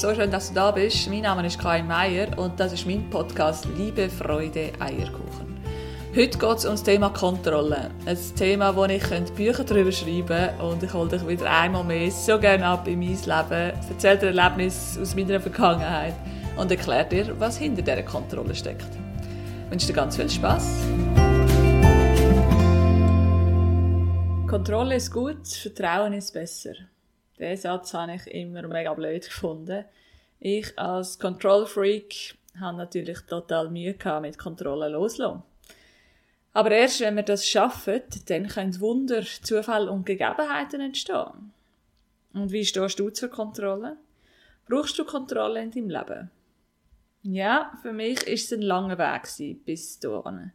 so schön, dass du da bist. Mein Name ist Karin Meier und das ist mein Podcast Liebe, Freude, Eierkuchen. Heute geht es um das Thema Kontrolle. Ein Thema, wo ich Bücher darüber schreiben könnte und ich hole dich wieder einmal mehr so gerne ab in mein Leben, erzähle dir Erlebnisse aus meiner Vergangenheit und erkläre dir, was hinter dieser Kontrolle steckt. Ich wünsche dir ganz viel Spaß. Kontrolle ist gut, Vertrauen ist besser. Den Satz habe ich immer mega blöd gefunden. Ich als Control Freak habe natürlich total Mühe mit Kontrolle loslassen. Aber erst wenn wir das schaffen, dann können Wunder, Zufälle und Gegebenheiten entstehen. Und wie stehst du zur Kontrolle? Brauchst du Kontrolle in deinem Leben? Ja, für mich ist es ein langer Weg bis dahin.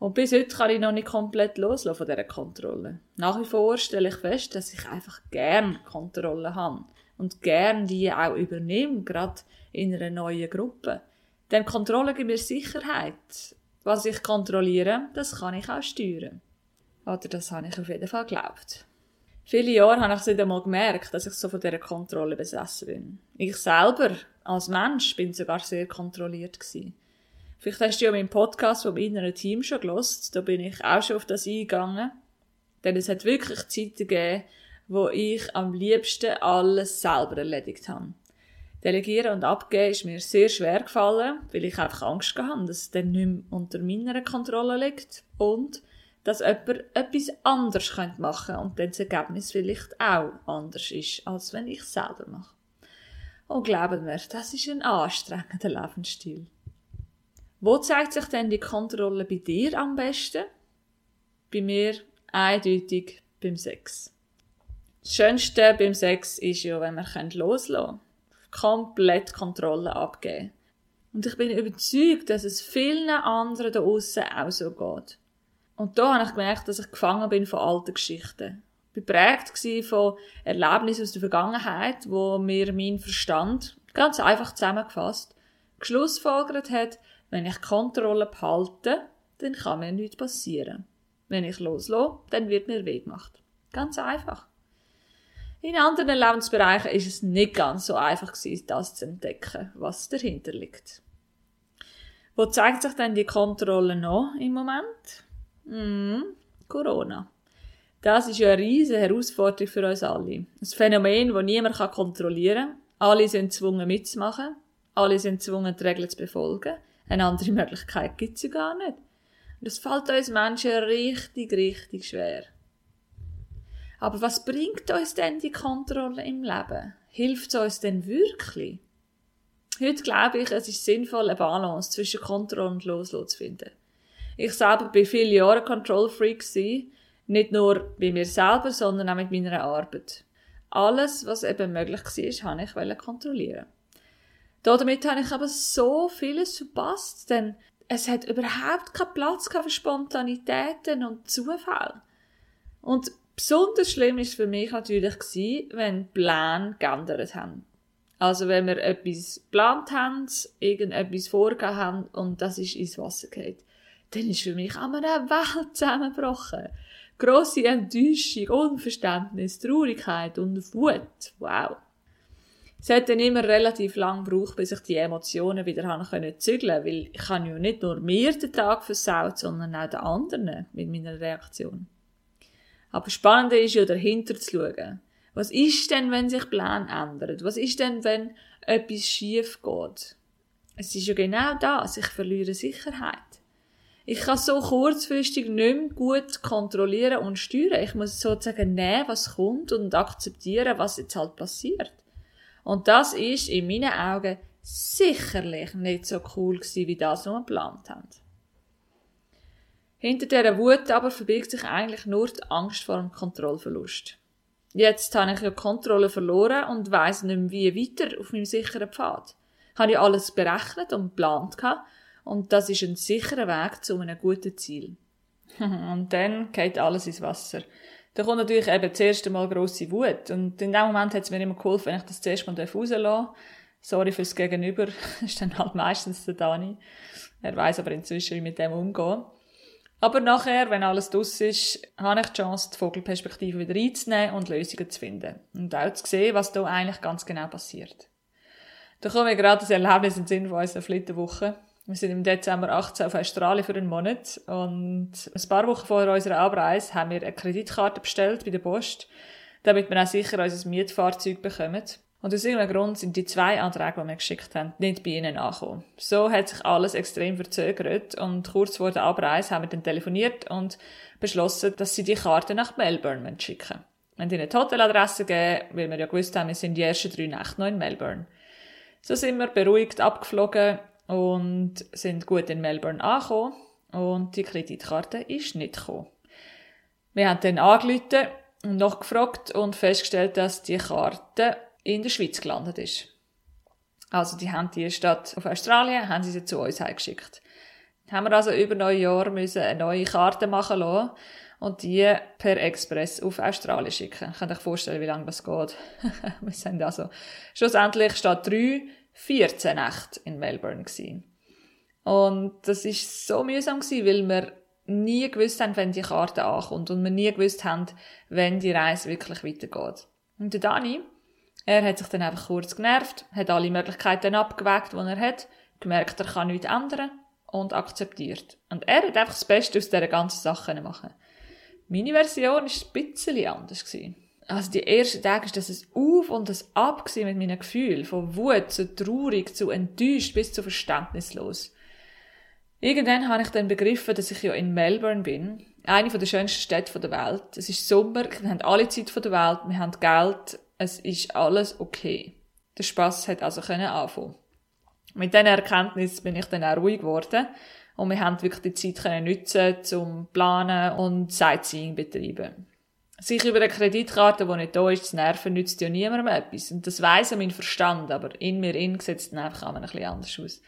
Und bis heute kann ich noch nicht komplett loslassen von dieser Kontrolle. Nach wie vor stelle ich fest, dass ich einfach gern Kontrolle habe. Und gern die auch übernehme, gerade in einer neuen Gruppe. Denn Kontrolle gibt mir Sicherheit. Was ich kontrolliere, das kann ich auch steuern. Oder das habe ich auf jeden Fall geglaubt. Viele Jahre habe ich es einmal gemerkt, dass ich so von dieser Kontrolle besessen bin. Ich selber, als Mensch, bin sogar sehr kontrolliert gewesen. Vielleicht hast du ja meinen Podcast vom inneren Team schon gelost. Da bin ich auch schon auf das eingegangen. Denn es hat wirklich Zeiten gegeben, wo ich am liebsten alles selber erledigt habe. Delegieren und abgeben ist mir sehr schwer gefallen, weil ich einfach Angst hatte, dass es dann nicht mehr unter meiner Kontrolle liegt und dass jemand etwas anderes machen könnte und dann das Ergebnis vielleicht auch anders ist, als wenn ich es selber mache. Und glauben mir, das ist ein anstrengender Lebensstil. Wo zeigt sich denn die Kontrolle bei dir am besten? Bei mir eindeutig beim Sex. Das Schönste beim Sex ist ja, wenn man loslassen kann. Komplett Kontrolle abgeben. Und ich bin überzeugt, dass es vielen anderen da außen auch so geht. Und da habe ich gemerkt, dass ich gefangen bin von alten Geschichten. Ich war geprägt von Erlebnissen aus der Vergangenheit, wo mir mein Verstand, ganz einfach zusammengefasst, geschlussfolgert hat, wenn ich Kontrolle behalte, dann kann mir nichts passieren. Wenn ich loslasse, dann wird mir weh gemacht. Ganz einfach. In anderen Lebensbereichen ist es nicht ganz so einfach gewesen, das zu entdecken, was dahinter liegt. Wo zeigt sich denn die Kontrolle noch im Moment? Mm, Corona. Das ist ja eine riesige Herausforderung für uns alle. Ein Phänomen, das niemand kontrollieren kann. Alle sind gezwungen mitzumachen. Alle sind gezwungen, die Regeln zu befolgen. Eine andere Möglichkeit gibt es ja gar nicht. Und das fällt uns Menschen richtig, richtig schwer. Aber was bringt uns denn die Kontrolle im Leben? Hilft es uns denn wirklich? Heute glaube ich, es ist sinnvoll, eine Balance zwischen Kontrolle und Loslassen zu finden. Ich selber bin viele Jahre Control Freak nicht nur bei mir selber, sondern auch mit meiner Arbeit. Alles, was eben möglich war, habe ich kontrollieren. Damit habe ich aber so vieles verpasst, denn es hat überhaupt keinen Platz für Spontanitäten und Zufall. Und besonders schlimm ist für mich natürlich gewesen, wenn Pläne geändert haben. Also wenn wir etwas geplant haben, irgendetwas vorgegeben haben und das ist ins Wasser geht, dann ist für mich einmal eine Welt zusammengebrochen. Grosse Enttäuschung, Unverständnis, Traurigkeit und Wut. Wow. Es hat dann immer relativ lang gebraucht, bis ich die Emotionen wieder haben können zügeln, weil ich habe ja nicht nur mir den Tag versaut, sondern auch den anderen mit meiner Reaktion. Aber spannend ist ja dahinter zu schauen. Was ist denn, wenn sich Plan ändert? Was ist denn, wenn etwas schief geht? Es ist ja genau das. Ich verliere Sicherheit. Ich kann so kurzfristig nicht mehr gut kontrollieren und steuern. Ich muss sozusagen nehmen, was kommt und akzeptieren, was jetzt halt passiert. Und das ist in meinen Augen sicherlich nicht so cool gewesen, wie das, was wir geplant haben. Hinter dieser Wut aber verbirgt sich eigentlich nur die Angst vor dem Kontrollverlust. Jetzt habe ich ja Kontrolle verloren und weiss nicht mehr, wie weiter auf meinem sicheren Pfad. Habe ich alles berechnet und geplant und das ist ein sicherer Weg zu einem guten Ziel. und dann geht alles ins Wasser. Da kommt natürlich eben das erste Mal grosse Wut. Und in dem Moment hat es mir immer geholfen, wenn ich das zuerst mal rauslassen darf. Sorry fürs Gegenüber. Ist dann halt meistens der Dani. Er weiß aber inzwischen, wie mit dem umgehen. Aber nachher, wenn alles draus ist, habe ich die Chance, die Vogelperspektive wieder einzunehmen und Lösungen zu finden. Und auch zu sehen, was da eigentlich ganz genau passiert. Da kommen wir gerade das Erlebnis im Sinn von unserer Flitterwoche. Wir sind im Dezember 18 auf Australien für einen Monat und ein paar Wochen vor unserer Abreise haben wir eine Kreditkarte bestellt bei der Post, damit wir auch sicher unser Mietfahrzeug bekommen. Und aus irgendeinem Grund sind die zwei Anträge, die wir geschickt haben, nicht bei ihnen angekommen. So hat sich alles extrem verzögert und kurz vor der Abreise haben wir dann telefoniert und beschlossen, dass sie die Karte nach Melbourne schicken haben ihnen eine Hoteladresse gegeben, weil wir ja gewusst haben, wir sind die ersten drei Nächte noch in Melbourne. So sind wir beruhigt abgeflogen und sind gut in Melbourne angekommen und die Kreditkarte ist nicht gekommen. Wir haben dann angerufen und noch gefragt und festgestellt, dass die Karte in der Schweiz gelandet ist. Also die haben die Stadt auf Australien, haben sie sie zu uns heimgeschickt. Haben wir also über neun Jahre müssen eine neue Karte machen lassen und die per Express auf Australien schicken. Kann euch vorstellen, wie lange das geht. wir sind also schlussendlich statt drei 14 Nächte in Melbourne gewesen. Und das ist so mühsam gewesen, weil wir nie gewusst haben, wenn die Karte ankommt und wir nie gewusst haben, wenn die Reise wirklich weitergeht. Und der Dani, er hat sich dann einfach kurz genervt, hat alle Möglichkeiten abgewägt, die er hat, gemerkt, er kann nichts ändern und akzeptiert. Und er hat einfach das Beste aus dieser ganzen Sache machen. Meine Version war ein bisschen anders. Gewesen. Also die ersten Tage war das ein Auf und ein Ab mit meinen Gefühlen. Von Wut zu traurig, zu enttäuscht bis zu verständnislos. Irgendwann habe ich dann begriffen, dass ich ja in Melbourne bin. Eine der schönsten Städte der Welt. Es ist Sommer, wir haben alle Zeit der Welt, wir haben Geld, es ist alles okay. Der Spass hat also anfangen. Mit dieser Erkenntnis bin ich dann auch ruhig geworden und wir haben wirklich die Zeit können nutzen zum Planen und Sightseeing betreiben. Sich über eine Kreditkarte, die nicht da ist, zu nerven, nützt ja niemandem etwas. Und das weiss mein Verstand, aber in mir in sieht einfach ein bisschen anders aus.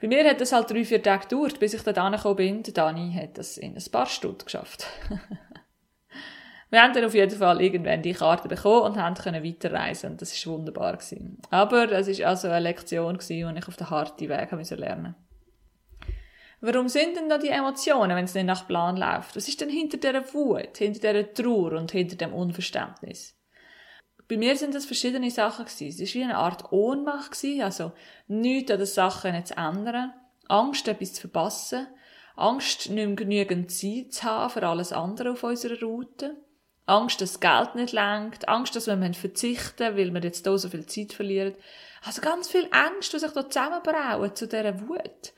Bei mir hat es halt drei, vier Tage gedauert, bis ich da angekommen bin. Der Dani hat das in ein paar Stunden geschafft. Wir haben dann auf jeden Fall irgendwann die Karte bekommen und haben können weiterreisen. Und das war wunderbar. Aber es war also eine Lektion, die ich auf den harten Weg lernen musste. Warum sind denn da die Emotionen, wenn es nicht nach Plan läuft? Was ist denn hinter dieser Wut, hinter dieser Trauer und hinter dem Unverständnis? Bei mir sind das verschiedene Sachen. Es war wie eine Art Ohnmacht also nichts an den Sachen zu ändern, Angst, etwas zu verpassen, Angst, nicht mehr genügend Zeit zu haben für alles andere auf unserer Route, Angst, dass das Geld nicht lenkt, Angst, dass wir verzichten weil wir jetzt hier so viel Zeit verlieren. Also ganz viel Angst, die sich da zusammenbrauen zu dieser Wut.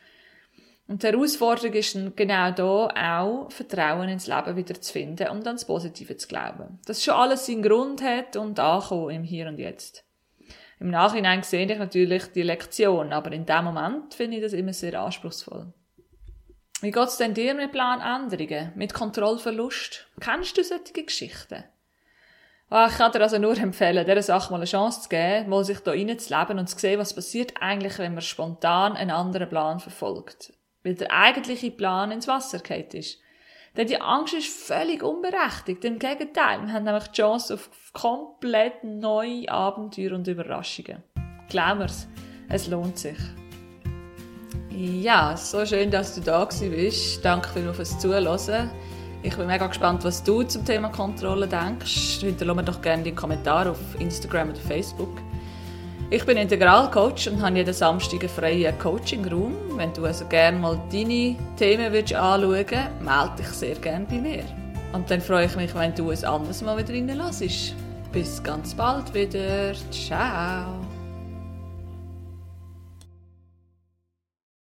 Und die Herausforderung ist genau da auch, Vertrauen ins Leben wieder zu finden und an das Positive zu glauben. Dass schon alles seinen Grund hat und ankommen im Hier und Jetzt. Im Nachhinein sehe ich natürlich die Lektion, aber in dem Moment finde ich das immer sehr anspruchsvoll. Wie geht's denn dir mit Planänderungen, mit Kontrollverlust? Kennst du solche Geschichten? Oh, ich kann dir also nur empfehlen, dieser Sache mal eine Chance zu geben, mal sich da reinzuleben und zu sehen, was passiert eigentlich, wenn man spontan einen anderen Plan verfolgt. Weil der eigentliche Plan ins Wasser geht ist. Denn die Angst ist völlig unberechtigt. Im Gegenteil, wir haben nämlich die Chance auf komplett neue Abenteuer und Überraschungen. Glaub mir's, es lohnt sich. Ja, so schön, dass du da bist. Danke vielmals fürs Zuhören. Ich bin mega gespannt, was du zum Thema Kontrolle denkst. Hinterlasse mir doch gerne den Kommentar auf Instagram oder Facebook. Ich bin Integralcoach und habe jeden Samstag einen freien Coaching-Raum. Wenn du also gerne mal deine Themen anschauen willst, melde dich sehr gerne bei mir. Und dann freue ich mich, wenn du es anders mal wieder reinlässt. Bis ganz bald wieder. Ciao.